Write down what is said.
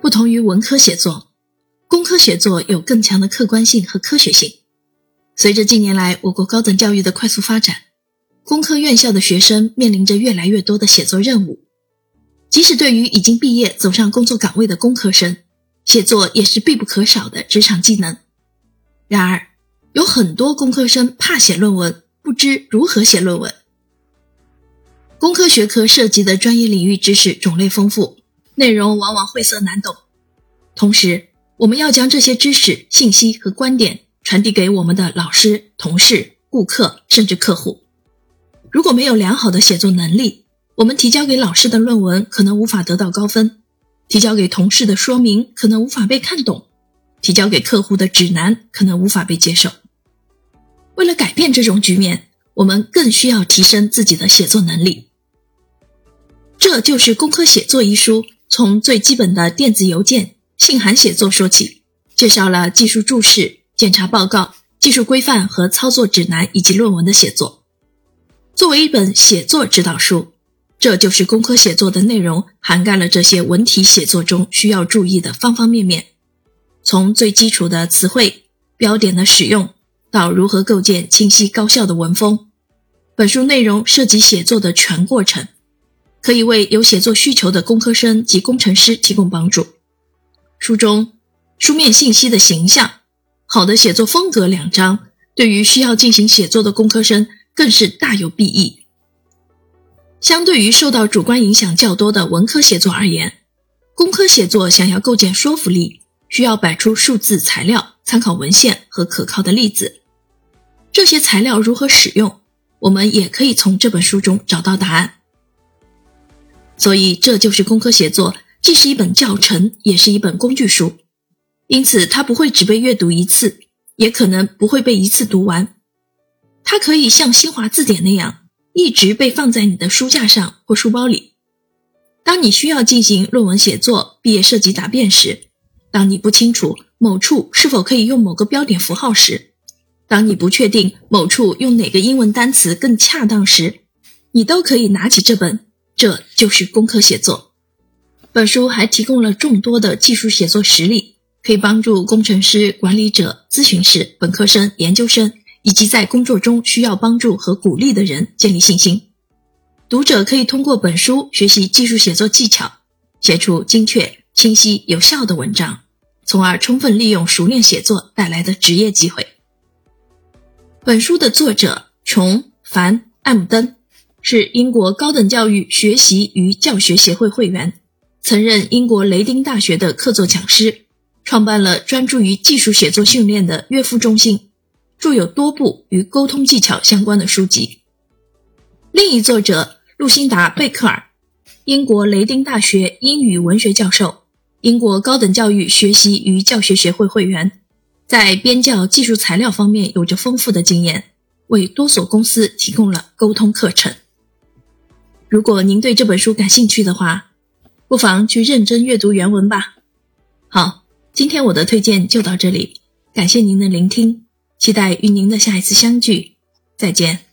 不同于文科写作，工科写作有更强的客观性和科学性。随着近年来我国高等教育的快速发展，工科院校的学生面临着越来越多的写作任务。即使对于已经毕业走上工作岗位的工科生，写作也是必不可少的职场技能。然而，有很多工科生怕写论文，不知如何写论文。工科学科涉及的专业领域知识种类丰富。内容往往晦涩难懂，同时我们要将这些知识、信息和观点传递给我们的老师、同事、顾客，甚至客户。如果没有良好的写作能力，我们提交给老师的论文可能无法得到高分，提交给同事的说明可能无法被看懂，提交给客户的指南可能无法被接受。为了改变这种局面，我们更需要提升自己的写作能力。这就是《工科写作》一书。从最基本的电子邮件、信函写作说起，介绍了技术注释、检查报告、技术规范和操作指南以及论文的写作。作为一本写作指导书，这就是工科写作的内容，涵盖了这些文体写作中需要注意的方方面面。从最基础的词汇、标点的使用，到如何构建清晰高效的文风，本书内容涉及写作的全过程。可以为有写作需求的工科生及工程师提供帮助。书中书面信息的形象、好的写作风格两章，对于需要进行写作的工科生更是大有裨益。相对于受到主观影响较多的文科写作而言，工科写作想要构建说服力，需要摆出数字材料、参考文献和可靠的例子。这些材料如何使用，我们也可以从这本书中找到答案。所以，这就是工科写作，既是一本教程，也是一本工具书。因此，它不会只被阅读一次，也可能不会被一次读完。它可以像新华字典那样，一直被放在你的书架上或书包里。当你需要进行论文写作、毕业设计答辩时，当你不清楚某处是否可以用某个标点符号时，当你不确定某处用哪个英文单词更恰当时，你都可以拿起这本。这就是工科写作。本书还提供了众多的技术写作实例，可以帮助工程师、管理者、咨询师、本科生、研究生以及在工作中需要帮助和鼓励的人建立信心。读者可以通过本书学习技术写作技巧，写出精确、清晰、有效的文章，从而充分利用熟练写作带来的职业机会。本书的作者琼·凡·艾姆登。是英国高等教育学习与教学协会会员，曾任英国雷丁大学的客座讲师，创办了专注于技术写作训练的约夫中心，著有多部与沟通技巧相关的书籍。另一作者路辛达·贝克尔，英国雷丁大学英语文学教授，英国高等教育学习与教学协会会员，在编教技术材料方面有着丰富的经验，为多所公司提供了沟通课程。如果您对这本书感兴趣的话，不妨去认真阅读原文吧。好，今天我的推荐就到这里，感谢您的聆听，期待与您的下一次相聚，再见。